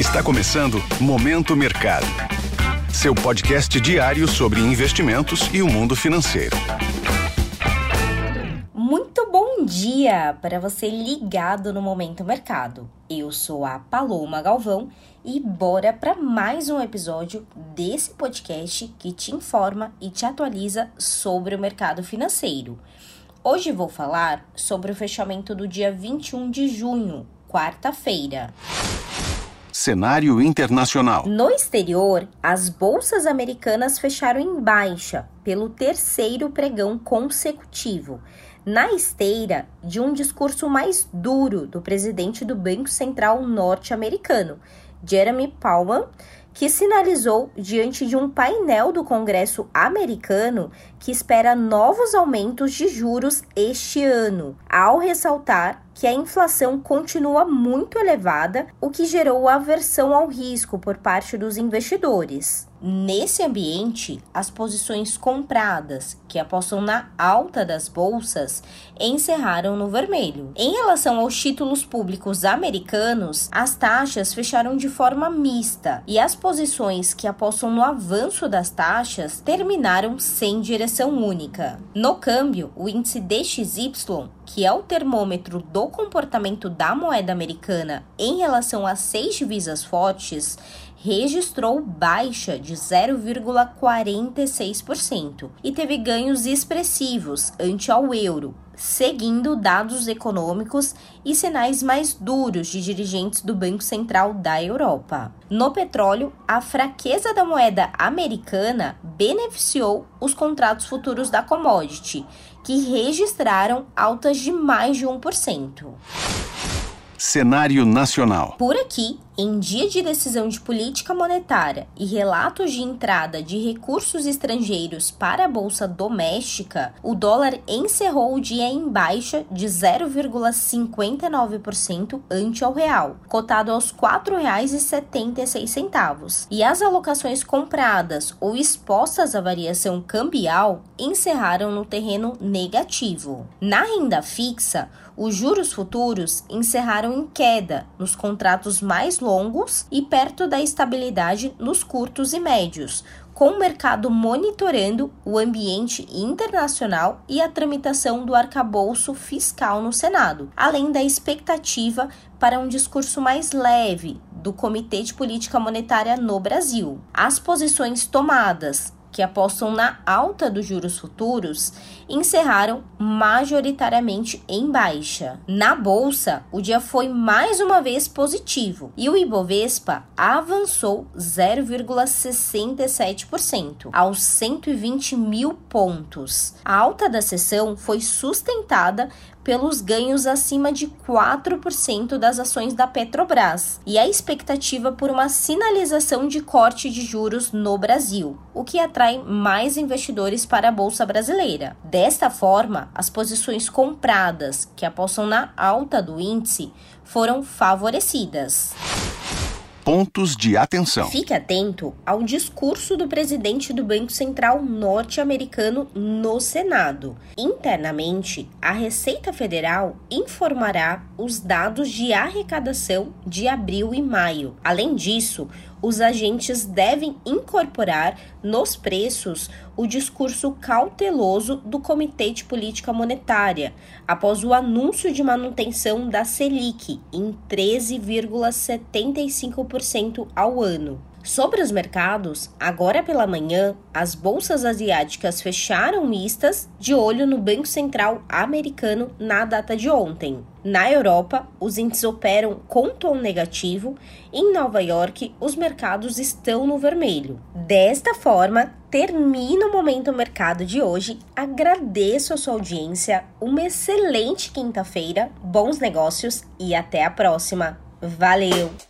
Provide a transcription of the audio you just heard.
Está começando Momento Mercado. Seu podcast diário sobre investimentos e o mundo financeiro. Muito bom dia para você ligado no Momento Mercado. Eu sou a Paloma Galvão e bora para mais um episódio desse podcast que te informa e te atualiza sobre o mercado financeiro. Hoje vou falar sobre o fechamento do dia 21 de junho, quarta-feira. Cenário internacional. No exterior, as bolsas americanas fecharam em baixa pelo terceiro pregão consecutivo, na esteira de um discurso mais duro do presidente do Banco Central norte-americano, Jeremy Powell, que sinalizou diante de um painel do Congresso americano que espera novos aumentos de juros este ano, ao ressaltar que a inflação continua muito elevada, o que gerou aversão ao risco por parte dos investidores. Nesse ambiente, as posições compradas, que apostam na alta das bolsas, encerraram no vermelho. Em relação aos títulos públicos americanos, as taxas fecharam de forma mista e as posições que apostam no avanço das taxas terminaram sem direção única. No câmbio, o índice DXY que é o termômetro do comportamento da moeda americana em relação a seis divisas fortes, registrou baixa de 0,46% e teve ganhos expressivos ante ao euro, seguindo dados econômicos e sinais mais duros de dirigentes do Banco Central da Europa. No petróleo, a fraqueza da moeda americana beneficiou os contratos futuros da commodity, que registraram altas de mais de 1%. Cenário nacional. Por aqui, em dia de decisão de política monetária e relatos de entrada de recursos estrangeiros para a bolsa doméstica, o dólar encerrou o dia em baixa de 0,59% ante ao real, cotado aos R$ 4,76. E as alocações compradas ou expostas à variação cambial encerraram no terreno negativo. Na renda fixa, os juros futuros encerraram em queda nos contratos mais longos longos e perto da estabilidade nos curtos e médios, com o mercado monitorando o ambiente internacional e a tramitação do arcabouço fiscal no Senado, além da expectativa para um discurso mais leve do Comitê de Política Monetária no Brasil. As posições tomadas que apostam na alta dos juros futuros, encerraram majoritariamente em baixa. Na bolsa, o dia foi mais uma vez positivo e o Ibovespa avançou 0,67% aos 120 mil pontos. A alta da sessão foi sustentada pelos ganhos acima de 4% das ações da Petrobras e a expectativa por uma sinalização de corte de juros no Brasil, o que atrai mais investidores para a bolsa brasileira. Desta forma, as posições compradas que apostam na alta do índice foram favorecidas pontos de atenção. Fique atento ao discurso do presidente do Banco Central norte-americano no Senado. Internamente, a Receita Federal informará os dados de arrecadação de abril e maio. Além disso, os agentes devem incorporar nos preços o discurso cauteloso do Comitê de Política Monetária, após o anúncio de manutenção da Selic em 13,75% ao ano. Sobre os mercados, agora pela manhã, as bolsas asiáticas fecharam mistas, de olho no Banco Central americano na data de ontem. Na Europa, os índices operam com tom negativo. Em Nova York, os mercados estão no vermelho. Desta forma, termina o Momento Mercado de hoje. Agradeço a sua audiência, uma excelente quinta-feira, bons negócios e até a próxima. Valeu!